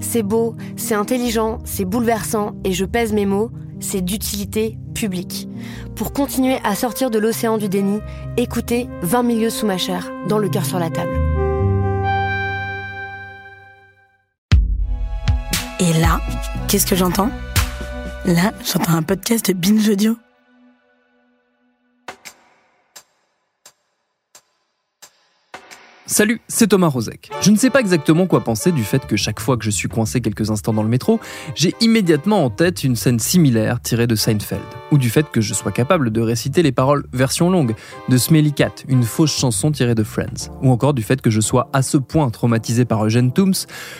C'est beau, c'est intelligent, c'est bouleversant, et je pèse mes mots, c'est d'utilité publique. Pour continuer à sortir de l'océan du déni, écoutez 20 milieux sous ma chair, dans le cœur sur la table. Et là, qu'est-ce que j'entends? Là, j'entends un podcast de Binge Audio. Salut, c'est Thomas Rozek. Je ne sais pas exactement quoi penser du fait que chaque fois que je suis coincé quelques instants dans le métro, j'ai immédiatement en tête une scène similaire tirée de Seinfeld, ou du fait que je sois capable de réciter les paroles version longue de Smelly Cat, une fausse chanson tirée de Friends, ou encore du fait que je sois à ce point traumatisé par Eugene Tooms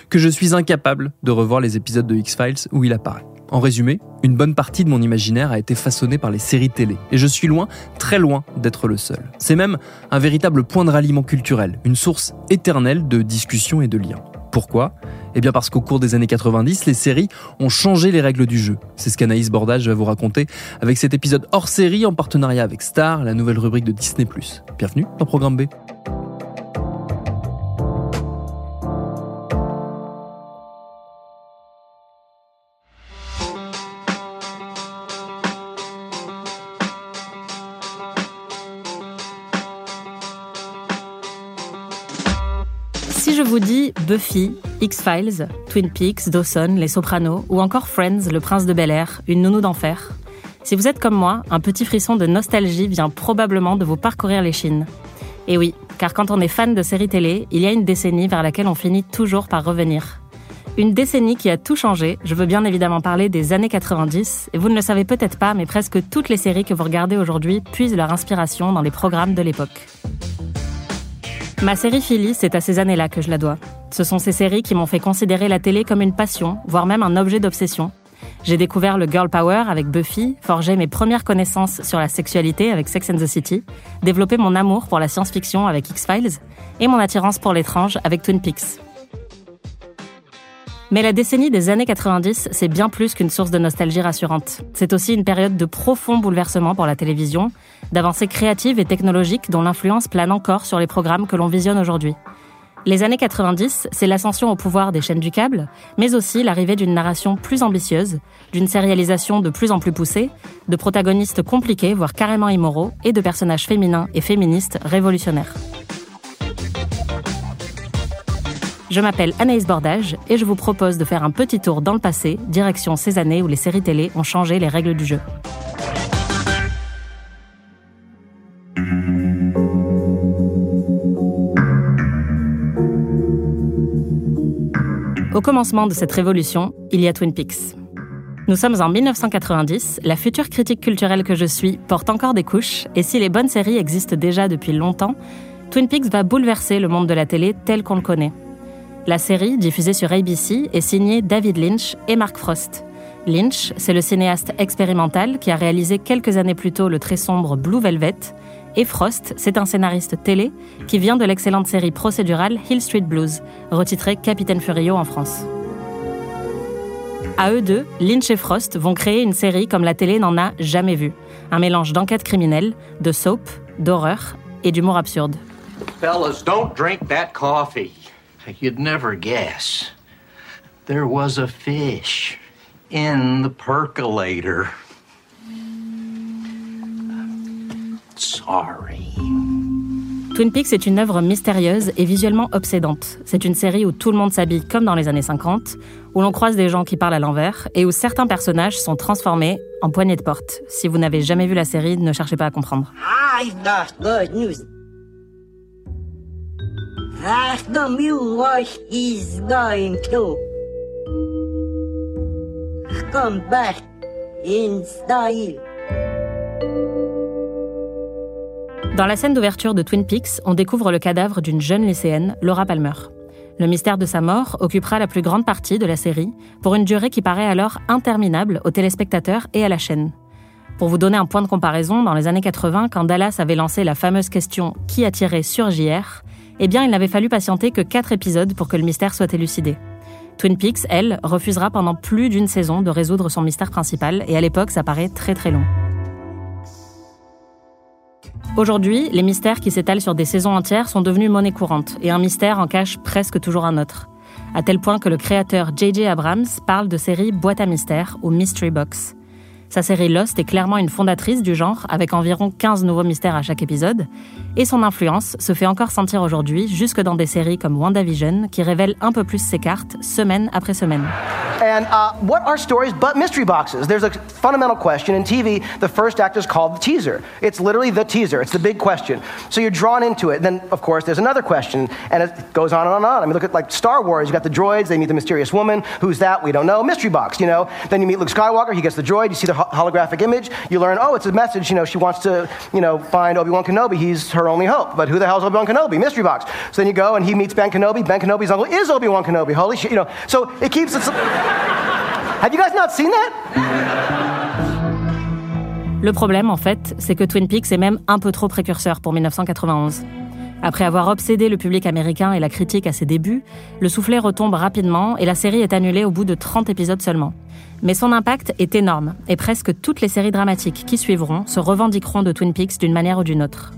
que je suis incapable de revoir les épisodes de X-Files où il apparaît. En résumé, une bonne partie de mon imaginaire a été façonnée par les séries télé, et je suis loin, très loin d'être le seul. C'est même un véritable point de ralliement culturel, une source éternelle de discussions et de liens. Pourquoi? Eh bien parce qu'au cours des années 90, les séries ont changé les règles du jeu. C'est ce qu'Anaïs Bordage va vous raconter avec cet épisode hors série en partenariat avec Star, la nouvelle rubrique de Disney+. Bienvenue dans Programme B. Si je vous dis Buffy, X-Files, Twin Peaks, Dawson, Les Sopranos ou encore Friends, Le Prince de Bel Air, Une nounou d'enfer, si vous êtes comme moi, un petit frisson de nostalgie vient probablement de vous parcourir les chines. Et oui, car quand on est fan de séries télé, il y a une décennie vers laquelle on finit toujours par revenir. Une décennie qui a tout changé, je veux bien évidemment parler des années 90, et vous ne le savez peut-être pas, mais presque toutes les séries que vous regardez aujourd'hui puisent leur inspiration dans les programmes de l'époque. Ma série Philly, c'est à ces années-là que je la dois. Ce sont ces séries qui m'ont fait considérer la télé comme une passion, voire même un objet d'obsession. J'ai découvert le girl power avec Buffy, forgé mes premières connaissances sur la sexualité avec Sex and the City, développé mon amour pour la science-fiction avec X-Files et mon attirance pour l'étrange avec Twin Peaks. Mais la décennie des années 90, c'est bien plus qu'une source de nostalgie rassurante. C'est aussi une période de profond bouleversement pour la télévision, d'avancées créatives et technologiques dont l'influence plane encore sur les programmes que l'on visionne aujourd'hui. Les années 90, c'est l'ascension au pouvoir des chaînes du câble, mais aussi l'arrivée d'une narration plus ambitieuse, d'une sérialisation de plus en plus poussée, de protagonistes compliqués, voire carrément immoraux, et de personnages féminins et féministes révolutionnaires. Je m'appelle Anaïs Bordage et je vous propose de faire un petit tour dans le passé, direction ces années où les séries télé ont changé les règles du jeu. Au commencement de cette révolution, il y a Twin Peaks. Nous sommes en 1990, la future critique culturelle que je suis porte encore des couches, et si les bonnes séries existent déjà depuis longtemps, Twin Peaks va bouleverser le monde de la télé tel qu'on le connaît. La série, diffusée sur ABC, est signée David Lynch et Mark Frost. Lynch, c'est le cinéaste expérimental qui a réalisé quelques années plus tôt le très sombre Blue Velvet, et Frost, c'est un scénariste télé qui vient de l'excellente série procédurale Hill Street Blues, retitrée Capitaine Furio en France. À eux deux, Lynch et Frost vont créer une série comme la télé n'en a jamais vu. Un mélange d'enquête criminelle, de soap, d'horreur et d'humour absurde. Fellas, don't drink that coffee. You'd never guess. There was a fish in the percolator. Sorry. Twin Peaks est une œuvre mystérieuse et visuellement obsédante. C'est une série où tout le monde s'habille comme dans les années 50, où l'on croise des gens qui parlent à l'envers et où certains personnages sont transformés en poignées de porte. Si vous n'avez jamais vu la série, ne cherchez pas à comprendre. Come back in style. Dans la scène d'ouverture de Twin Peaks, on découvre le cadavre d'une jeune lycéenne, Laura Palmer. Le mystère de sa mort occupera la plus grande partie de la série, pour une durée qui paraît alors interminable aux téléspectateurs et à la chaîne. Pour vous donner un point de comparaison, dans les années 80, quand Dallas avait lancé la fameuse question Qui a tiré sur JR Eh bien, il n'avait fallu patienter que 4 épisodes pour que le mystère soit élucidé. Twin Peaks, elle, refusera pendant plus d'une saison de résoudre son mystère principal, et à l'époque, ça paraît très très long. Aujourd'hui, les mystères qui s'étalent sur des saisons entières sont devenus monnaie courante, et un mystère en cache presque toujours un autre. À tel point que le créateur J.J. Abrams parle de série boîte à mystères ou mystery box. Sa série Lost est clairement une fondatrice du genre, avec environ 15 nouveaux mystères à chaque épisode, et son influence se fait encore sentir aujourd'hui jusque dans des séries comme WandaVision, qui révèlent un peu plus ses cartes semaine après semaine. And uh, what are stories but mystery boxes? There's a fundamental question. In TV, the first act is called the teaser. It's literally the teaser. It's the big question. So you're drawn into it. Then, of course, there's another question, and it goes on and on and on. I mean, look at like Star Wars. You got the droids. They meet the mysterious woman. Who's that? We don't know. Mystery box. You know? Then you meet Luke Skywalker. He gets the droid. You see the holographic image. You learn, oh, it's a message. You know, she wants to, you know, find Obi Wan Kenobi. He's her only hope. But who the hell is Obi Wan Kenobi? Mystery box. So then you go and he meets Ben Kenobi. Ben Kenobi's uncle is Obi Wan Kenobi. Holy shit. You know. So it keeps it. Have you guys not seen that? Le problème, en fait, c'est que Twin Peaks est même un peu trop précurseur pour 1991. Après avoir obsédé le public américain et la critique à ses débuts, le soufflet retombe rapidement et la série est annulée au bout de 30 épisodes seulement. Mais son impact est énorme et presque toutes les séries dramatiques qui suivront se revendiqueront de Twin Peaks d'une manière ou d'une autre.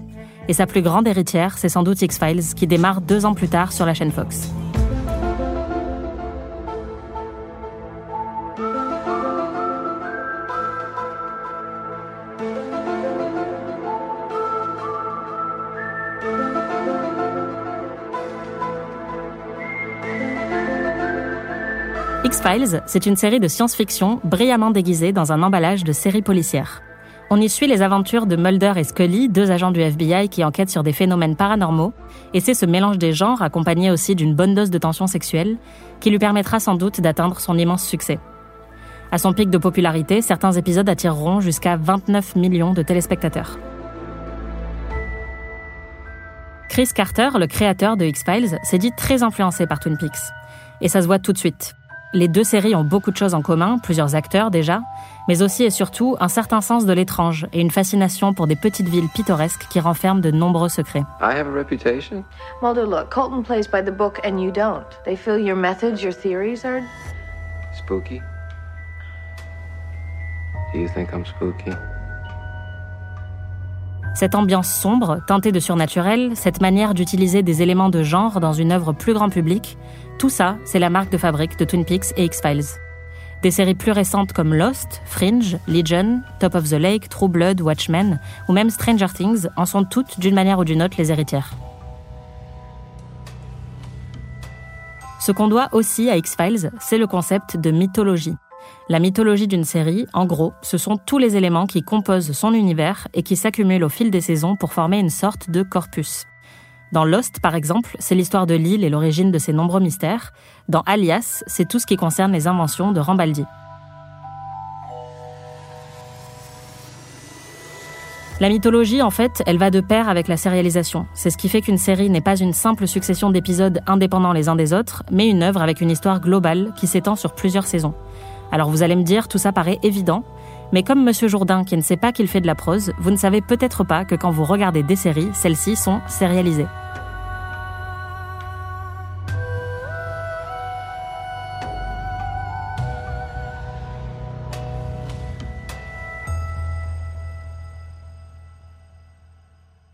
Et sa plus grande héritière, c'est sans doute X-Files, qui démarre deux ans plus tard sur la chaîne Fox. X-Files, c'est une série de science-fiction brillamment déguisée dans un emballage de série policière. On y suit les aventures de Mulder et Scully, deux agents du FBI qui enquêtent sur des phénomènes paranormaux, et c'est ce mélange des genres, accompagné aussi d'une bonne dose de tension sexuelle, qui lui permettra sans doute d'atteindre son immense succès. À son pic de popularité, certains épisodes attireront jusqu'à 29 millions de téléspectateurs. Chris Carter, le créateur de X-Files, s'est dit très influencé par Twin Peaks. Et ça se voit tout de suite. Les deux séries ont beaucoup de choses en commun, plusieurs acteurs déjà, mais aussi et surtout un certain sens de l'étrange et une fascination pour des petites villes pittoresques qui renferment de nombreux secrets. I have a reputation. Mulder, look, Colton plays by the book and you don't. They feel your methods, your theories are Spooky? Do you think I'm spooky? Cette ambiance sombre, teintée de surnaturel, cette manière d'utiliser des éléments de genre dans une œuvre plus grand public, tout ça, c'est la marque de fabrique de Twin Peaks et X-Files. Des séries plus récentes comme Lost, Fringe, Legion, Top of the Lake, True Blood, Watchmen ou même Stranger Things en sont toutes d'une manière ou d'une autre les héritières. Ce qu'on doit aussi à X-Files, c'est le concept de mythologie. La mythologie d'une série, en gros, ce sont tous les éléments qui composent son univers et qui s'accumulent au fil des saisons pour former une sorte de corpus. Dans Lost, par exemple, c'est l'histoire de l'île et l'origine de ses nombreux mystères. Dans Alias, c'est tout ce qui concerne les inventions de Rambaldi. La mythologie, en fait, elle va de pair avec la sérialisation. C'est ce qui fait qu'une série n'est pas une simple succession d'épisodes indépendants les uns des autres, mais une œuvre avec une histoire globale qui s'étend sur plusieurs saisons. Alors vous allez me dire, tout ça paraît évident, mais comme Monsieur Jourdain qui ne sait pas qu'il fait de la prose, vous ne savez peut-être pas que quand vous regardez des séries, celles-ci sont sérialisées.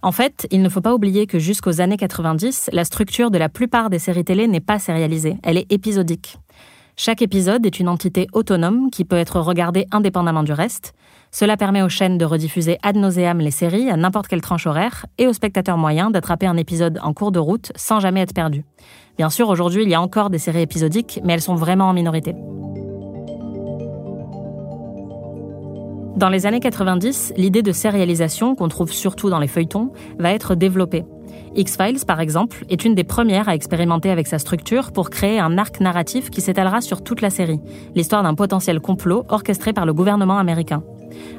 En fait, il ne faut pas oublier que jusqu'aux années 90, la structure de la plupart des séries télé n'est pas sérialisée, elle est épisodique. Chaque épisode est une entité autonome qui peut être regardée indépendamment du reste. Cela permet aux chaînes de rediffuser ad nauseam les séries à n'importe quelle tranche horaire et aux spectateurs moyens d'attraper un épisode en cours de route sans jamais être perdu. Bien sûr, aujourd'hui, il y a encore des séries épisodiques, mais elles sont vraiment en minorité. Dans les années 90, l'idée de sérialisation, qu'on trouve surtout dans les feuilletons, va être développée. X-Files, par exemple, est une des premières à expérimenter avec sa structure pour créer un arc narratif qui s'étalera sur toute la série, l'histoire d'un potentiel complot orchestré par le gouvernement américain.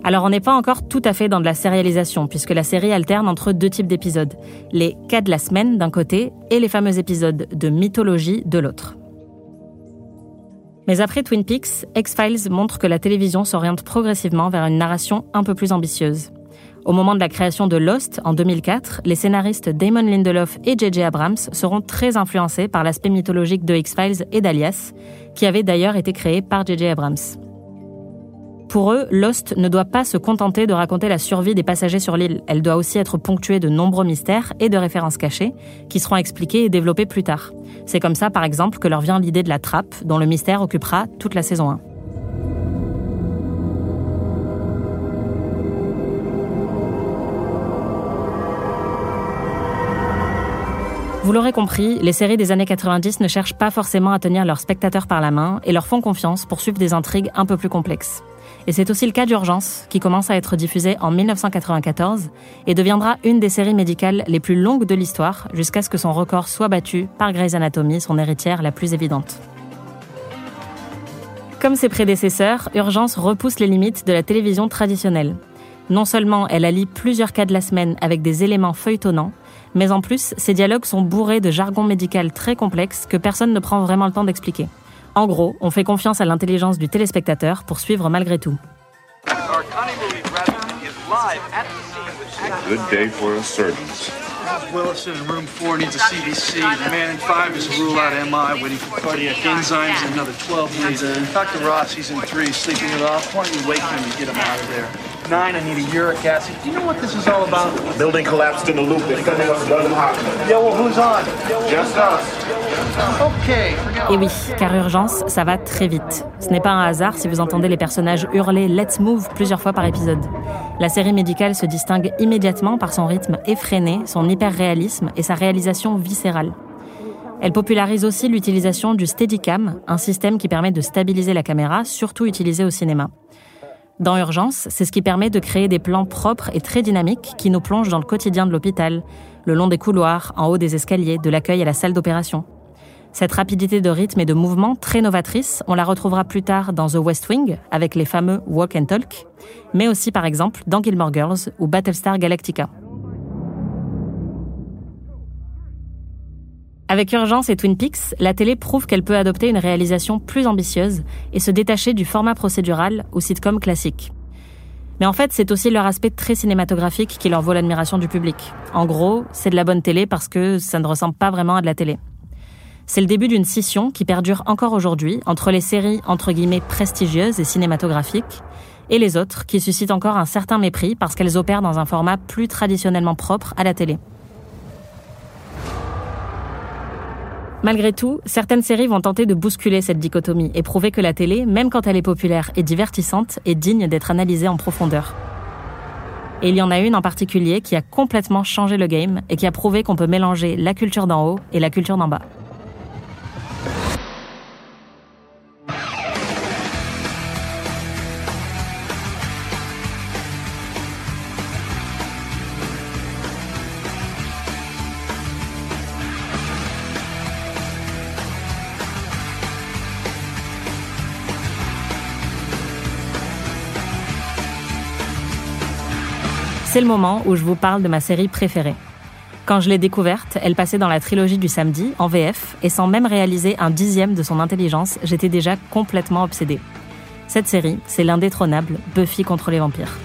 Alors on n'est pas encore tout à fait dans de la sérialisation, puisque la série alterne entre deux types d'épisodes, les cas de la semaine d'un côté et les fameux épisodes de mythologie de l'autre. Mais après Twin Peaks, X-Files montre que la télévision s'oriente progressivement vers une narration un peu plus ambitieuse. Au moment de la création de Lost, en 2004, les scénaristes Damon Lindelof et J.J. Abrams seront très influencés par l'aspect mythologique de X-Files et d'Alias, qui avait d'ailleurs été créé par J.J. Abrams. Pour eux, Lost ne doit pas se contenter de raconter la survie des passagers sur l'île. Elle doit aussi être ponctuée de nombreux mystères et de références cachées qui seront expliquées et développées plus tard. C'est comme ça, par exemple, que leur vient l'idée de la trappe, dont le mystère occupera toute la saison 1. Vous l'aurez compris, les séries des années 90 ne cherchent pas forcément à tenir leurs spectateurs par la main et leur font confiance pour suivre des intrigues un peu plus complexes. Et c'est aussi le cas d'Urgence, qui commence à être diffusée en 1994 et deviendra une des séries médicales les plus longues de l'histoire jusqu'à ce que son record soit battu par Grey's Anatomy, son héritière la plus évidente. Comme ses prédécesseurs, Urgence repousse les limites de la télévision traditionnelle. Non seulement elle allie plusieurs cas de la semaine avec des éléments feuilletonnants, mais en plus, ces dialogues sont bourrés de jargon médical très complexe que personne ne prend vraiment le temps d'expliquer. En gros, on fait confiance à l'intelligence du téléspectateur pour suivre malgré tout. Good day for a surgeon. Willison in room 4 needs a CBC. The man in 5 is a rule out MI waiting for cardiac enzymes and another 12 needs a... Dr. Ross, he's in 3, sleeping it off. Why don't you wake him and get him out of there? 9, I need a uric acid. Do you know what this is all about? Building collapsed in the loop. They're sending us a dozen hospitals. Yeah, well, who's on? Just us. Okay. Et oui, car Urgence, ça va très vite. Ce n'est pas un hasard si vous entendez les personnages hurler Let's Move plusieurs fois par épisode. La série médicale se distingue immédiatement par son rythme effréné, son hyper-réalisme et sa réalisation viscérale. Elle popularise aussi l'utilisation du Steadicam, un système qui permet de stabiliser la caméra, surtout utilisé au cinéma. Dans Urgence, c'est ce qui permet de créer des plans propres et très dynamiques qui nous plongent dans le quotidien de l'hôpital, le long des couloirs, en haut des escaliers, de l'accueil à la salle d'opération. Cette rapidité de rythme et de mouvement très novatrice, on la retrouvera plus tard dans The West Wing avec les fameux Walk and Talk, mais aussi par exemple dans Gilmore Girls ou Battlestar Galactica. Avec Urgence et Twin Peaks, la télé prouve qu'elle peut adopter une réalisation plus ambitieuse et se détacher du format procédural ou sitcom classique. Mais en fait, c'est aussi leur aspect très cinématographique qui leur vaut l'admiration du public. En gros, c'est de la bonne télé parce que ça ne ressemble pas vraiment à de la télé. C'est le début d'une scission qui perdure encore aujourd'hui entre les séries entre guillemets prestigieuses et cinématographiques et les autres qui suscitent encore un certain mépris parce qu'elles opèrent dans un format plus traditionnellement propre à la télé. Malgré tout, certaines séries vont tenter de bousculer cette dichotomie et prouver que la télé, même quand elle est populaire et divertissante, est digne d'être analysée en profondeur. Et il y en a une en particulier qui a complètement changé le game et qui a prouvé qu'on peut mélanger la culture d'en haut et la culture d'en bas. C'est le moment où je vous parle de ma série préférée. Quand je l'ai découverte, elle passait dans la trilogie du samedi, en VF, et sans même réaliser un dixième de son intelligence, j'étais déjà complètement obsédée. Cette série, c'est l'indétrônable Buffy contre les vampires.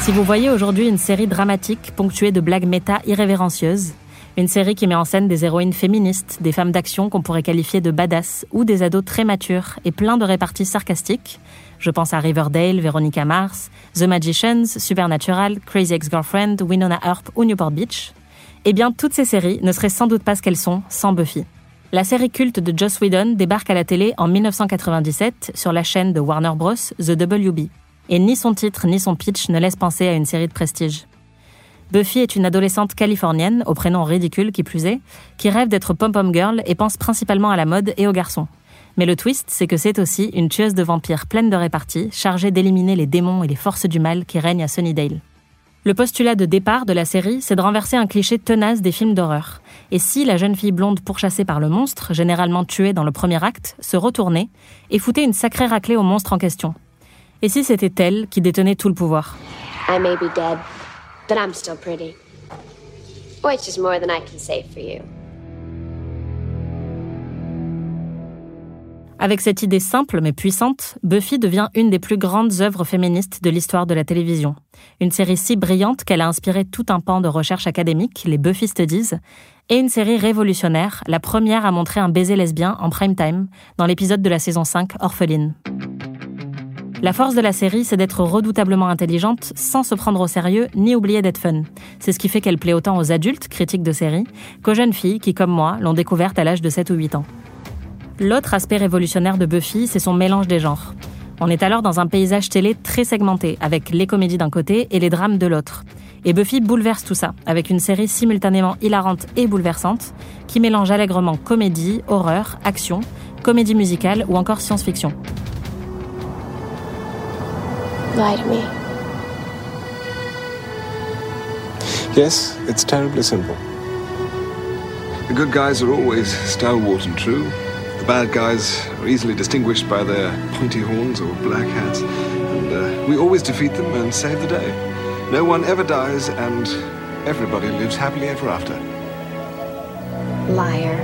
Si vous voyez aujourd'hui une série dramatique ponctuée de blagues méta irrévérencieuses, une série qui met en scène des héroïnes féministes, des femmes d'action qu'on pourrait qualifier de badass, ou des ados très matures et plein de réparties sarcastiques, je pense à Riverdale, Veronica Mars, The Magicians, Supernatural, Crazy Ex-Girlfriend, Winona Earp ou Newport Beach. Eh bien, toutes ces séries ne seraient sans doute pas ce qu'elles sont sans Buffy. La série culte de Joss Whedon débarque à la télé en 1997 sur la chaîne de Warner Bros, The WB. Et ni son titre ni son pitch ne laissent penser à une série de prestige. Buffy est une adolescente californienne, au prénom ridicule qui plus est, qui rêve d'être pom-pom girl et pense principalement à la mode et aux garçons. Mais le twist, c'est que c'est aussi une tueuse de vampires pleine de répartie, chargée d'éliminer les démons et les forces du mal qui règnent à Sunnydale. Le postulat de départ de la série, c'est de renverser un cliché tenace des films d'horreur. Et si la jeune fille blonde pourchassée par le monstre, généralement tuée dans le premier acte, se retournait et foutait une sacrée raclée au monstre en question? Et si c'était elle qui détenait tout le pouvoir? But I'm still pretty. Which is more than I can say for you. Avec cette idée simple mais puissante, Buffy devient une des plus grandes œuvres féministes de l'histoire de la télévision. Une série si brillante qu'elle a inspiré tout un pan de recherche académique, les Buffy Studies, et une série révolutionnaire, la première à montrer un baiser lesbien en prime time, dans l'épisode de la saison 5, Orpheline. La force de la série, c'est d'être redoutablement intelligente sans se prendre au sérieux ni oublier d'être fun. C'est ce qui fait qu'elle plaît autant aux adultes, critiques de série, qu'aux jeunes filles qui, comme moi, l'ont découverte à l'âge de 7 ou 8 ans. L'autre aspect révolutionnaire de Buffy, c'est son mélange des genres. On est alors dans un paysage télé très segmenté, avec les comédies d'un côté et les drames de l'autre. Et Buffy bouleverse tout ça, avec une série simultanément hilarante et bouleversante, qui mélange allègrement comédie, horreur, action, comédie musicale ou encore science-fiction. Lie to me. Yes, it's terribly simple. The good guys are always stalwart and true. The bad guys are easily distinguished by their pointy horns or black hats, and uh, we always defeat them and save the day. No one ever dies, and everybody lives happily ever after.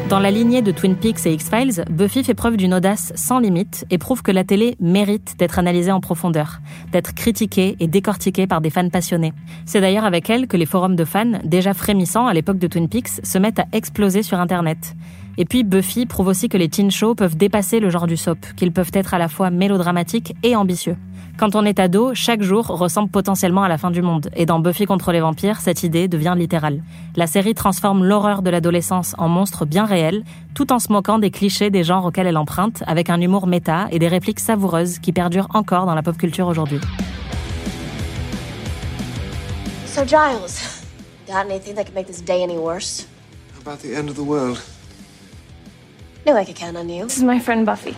Dans la lignée de Twin Peaks et X-Files, Buffy fait preuve d'une audace sans limite et prouve que la télé mérite d'être analysée en profondeur, d'être critiquée et décortiquée par des fans passionnés. C'est d'ailleurs avec elle que les forums de fans, déjà frémissants à l'époque de Twin Peaks, se mettent à exploser sur Internet. Et puis Buffy prouve aussi que les teen shows peuvent dépasser le genre du soap, qu'ils peuvent être à la fois mélodramatiques et ambitieux. Quand on est ado, chaque jour ressemble potentiellement à la fin du monde, et dans Buffy contre les vampires, cette idée devient littérale. La série transforme l'horreur de l'adolescence en monstre bien réel, tout en se moquant des clichés des genres auxquels elle emprunte, avec un humour méta et des répliques savoureuses qui perdurent encore dans la pop culture aujourd'hui. So, Giles, got anything that could make this day any worse? How about the end of the world? Knew I could count on you. This is my friend Buffy.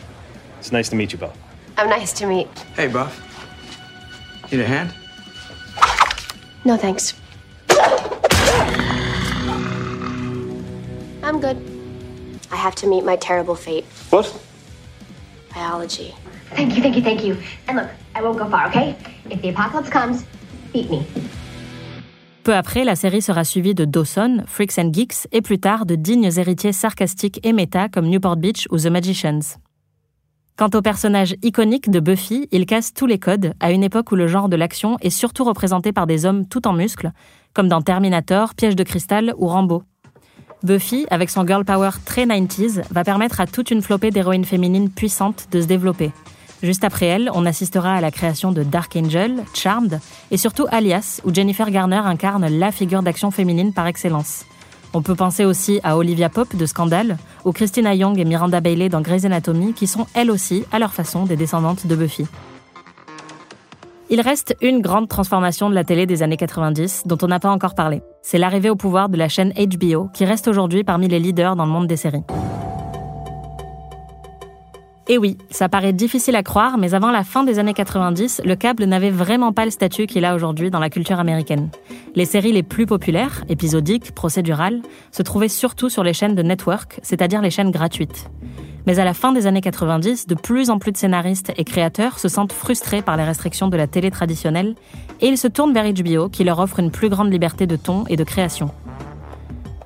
It's nice to meet you both. I'm nice to meet. Hey, Buff. Need a hand? No thanks. I'm good. I have to meet my terrible fate. What? Biology. Thank you, thank you, thank you. And look, I won't go far, okay? If the apocalypse comes, beat me. Peu après, la série sera suivie de Dawson, Freaks and Geeks et plus tard de dignes héritiers sarcastiques et méta comme Newport Beach ou The Magicians. Quant au personnage iconique de Buffy, il casse tous les codes à une époque où le genre de l'action est surtout représenté par des hommes tout en muscles, comme dans Terminator, Piège de cristal ou Rambo. Buffy, avec son girl power très 90s, va permettre à toute une flopée d'héroïnes féminines puissantes de se développer. Juste après elle, on assistera à la création de Dark Angel, Charmed, et surtout Alias, où Jennifer Garner incarne la figure d'action féminine par excellence. On peut penser aussi à Olivia Pope de Scandale, ou Christina Young et Miranda Bailey dans Grey's Anatomy, qui sont elles aussi, à leur façon, des descendantes de Buffy. Il reste une grande transformation de la télé des années 90 dont on n'a pas encore parlé. C'est l'arrivée au pouvoir de la chaîne HBO, qui reste aujourd'hui parmi les leaders dans le monde des séries. Et oui, ça paraît difficile à croire, mais avant la fin des années 90, le câble n'avait vraiment pas le statut qu'il a aujourd'hui dans la culture américaine. Les séries les plus populaires, épisodiques, procédurales, se trouvaient surtout sur les chaînes de network, c'est-à-dire les chaînes gratuites. Mais à la fin des années 90, de plus en plus de scénaristes et créateurs se sentent frustrés par les restrictions de la télé traditionnelle et ils se tournent vers HBO qui leur offre une plus grande liberté de ton et de création.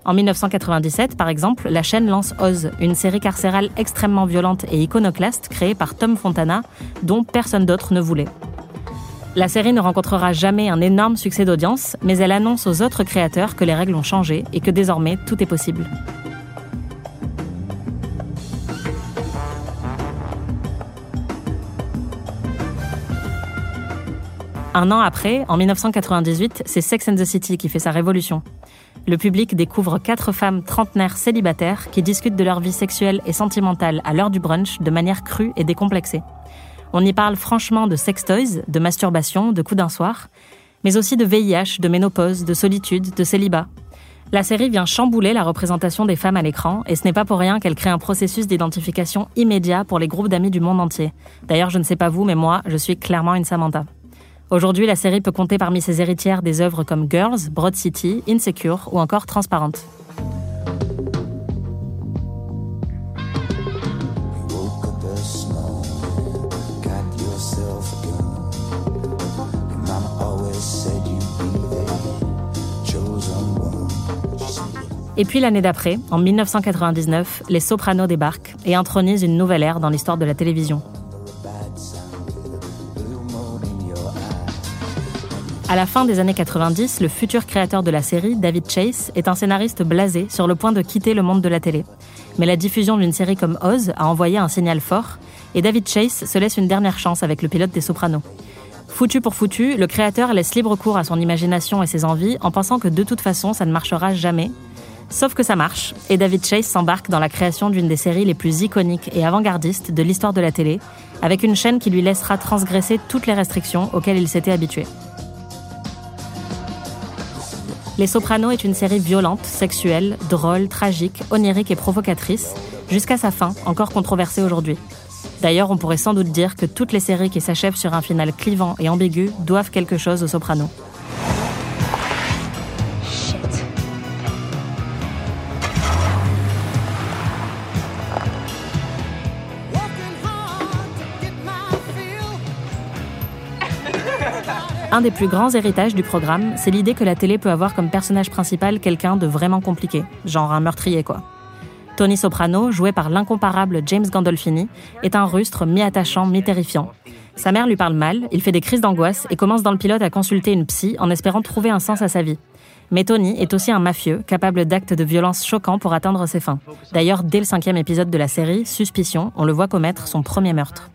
En 1997, par exemple, la chaîne lance Oz, une série carcérale extrêmement violente et iconoclaste créée par Tom Fontana, dont personne d'autre ne voulait. La série ne rencontrera jamais un énorme succès d'audience, mais elle annonce aux autres créateurs que les règles ont changé et que désormais tout est possible. Un an après, en 1998, c'est Sex and the City qui fait sa révolution. Le public découvre quatre femmes trentenaires célibataires qui discutent de leur vie sexuelle et sentimentale à l'heure du brunch de manière crue et décomplexée. On y parle franchement de sextoys, de masturbation, de coups d'un soir, mais aussi de VIH, de ménopause, de solitude, de célibat. La série vient chambouler la représentation des femmes à l'écran, et ce n'est pas pour rien qu'elle crée un processus d'identification immédiat pour les groupes d'amis du monde entier. D'ailleurs, je ne sais pas vous, mais moi, je suis clairement une Samantha. Aujourd'hui, la série peut compter parmi ses héritières des œuvres comme Girls, Broad City, Insecure ou encore Transparente. Et puis l'année d'après, en 1999, les Sopranos débarquent et intronisent une nouvelle ère dans l'histoire de la télévision. À la fin des années 90, le futur créateur de la série, David Chase, est un scénariste blasé sur le point de quitter le monde de la télé. Mais la diffusion d'une série comme Oz a envoyé un signal fort, et David Chase se laisse une dernière chance avec le pilote des Sopranos. Foutu pour foutu, le créateur laisse libre cours à son imagination et ses envies en pensant que de toute façon ça ne marchera jamais. Sauf que ça marche, et David Chase s'embarque dans la création d'une des séries les plus iconiques et avant-gardistes de l'histoire de la télé, avec une chaîne qui lui laissera transgresser toutes les restrictions auxquelles il s'était habitué. Les Sopranos est une série violente, sexuelle, drôle, tragique, onirique et provocatrice, jusqu'à sa fin, encore controversée aujourd'hui. D'ailleurs, on pourrait sans doute dire que toutes les séries qui s'achèvent sur un final clivant et ambigu doivent quelque chose aux Sopranos. Un des plus grands héritages du programme, c'est l'idée que la télé peut avoir comme personnage principal quelqu'un de vraiment compliqué, genre un meurtrier quoi. Tony Soprano, joué par l'incomparable James Gandolfini, est un rustre mi-attachant, mi-terrifiant. Sa mère lui parle mal, il fait des crises d'angoisse et commence dans le pilote à consulter une psy en espérant trouver un sens à sa vie. Mais Tony est aussi un mafieux, capable d'actes de violence choquants pour atteindre ses fins. D'ailleurs, dès le cinquième épisode de la série, Suspicion, on le voit commettre son premier meurtre.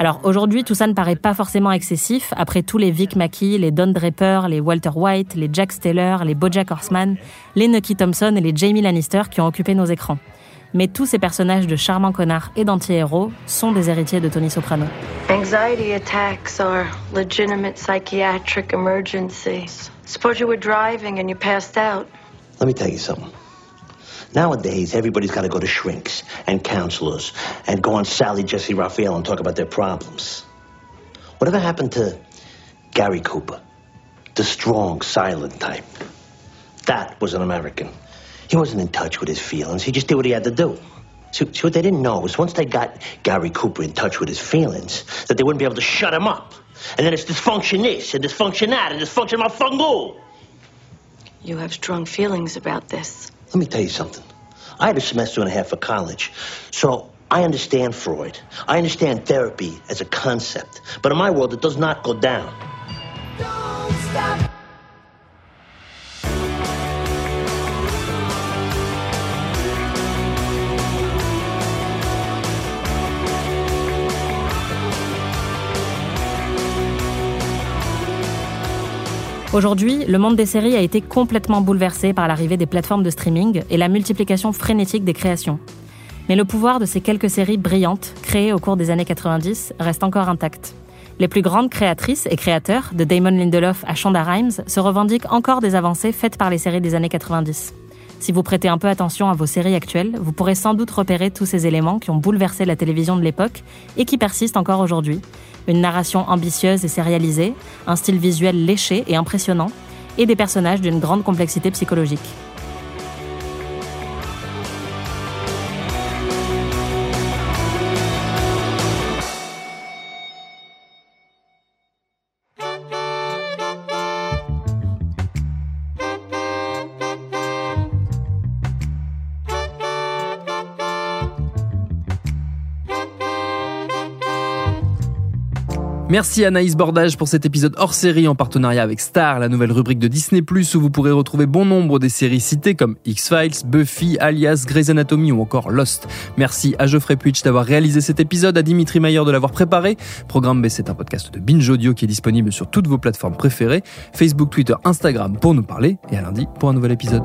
Alors aujourd'hui, tout ça ne paraît pas forcément excessif, après tous les Vic Mackey, les Don Draper, les Walter White, les Jack Steller, les Bojack Horseman, les Nucky Thompson et les Jamie Lannister qui ont occupé nos écrans. Mais tous ces personnages de charmants connards et d'anti-héros sont des héritiers de Tony Soprano. Anxiety attacks are legitimate psychiatric emergencies. Suppose you were driving and you passed out. Let me tell you something. Nowadays, everybody's got to go to shrinks and counselors and go on Sally Jesse Raphael and talk about their problems. Whatever happened to Gary Cooper? The strong, silent type. That was an American. He wasn't in touch with his feelings. He just did what he had to do. See, see, what they didn't know was once they got Gary Cooper in touch with his feelings, that they wouldn't be able to shut him up. And then it's dysfunction this, and dysfunction that, and dysfunction malfungo. You have strong feelings about this. Let me tell you something. I had a semester and a half of college, so I understand Freud. I understand therapy as a concept. But in my world, it does not go down. Aujourd'hui, le monde des séries a été complètement bouleversé par l'arrivée des plateformes de streaming et la multiplication frénétique des créations. Mais le pouvoir de ces quelques séries brillantes, créées au cours des années 90, reste encore intact. Les plus grandes créatrices et créateurs, de Damon Lindelof à Shonda Rhimes, se revendiquent encore des avancées faites par les séries des années 90. Si vous prêtez un peu attention à vos séries actuelles, vous pourrez sans doute repérer tous ces éléments qui ont bouleversé la télévision de l'époque et qui persistent encore aujourd'hui. Une narration ambitieuse et sérialisée, un style visuel léché et impressionnant, et des personnages d'une grande complexité psychologique. Merci Anaïs Bordage pour cet épisode hors série en partenariat avec Star, la nouvelle rubrique de Disney+, où vous pourrez retrouver bon nombre des séries citées comme X-Files, Buffy, Alias, Grey's Anatomy ou encore Lost. Merci à Geoffrey Puitch d'avoir réalisé cet épisode, à Dimitri Mayer de l'avoir préparé. Programme B, c'est un podcast de Binge Audio qui est disponible sur toutes vos plateformes préférées, Facebook, Twitter, Instagram pour nous parler, et à lundi pour un nouvel épisode.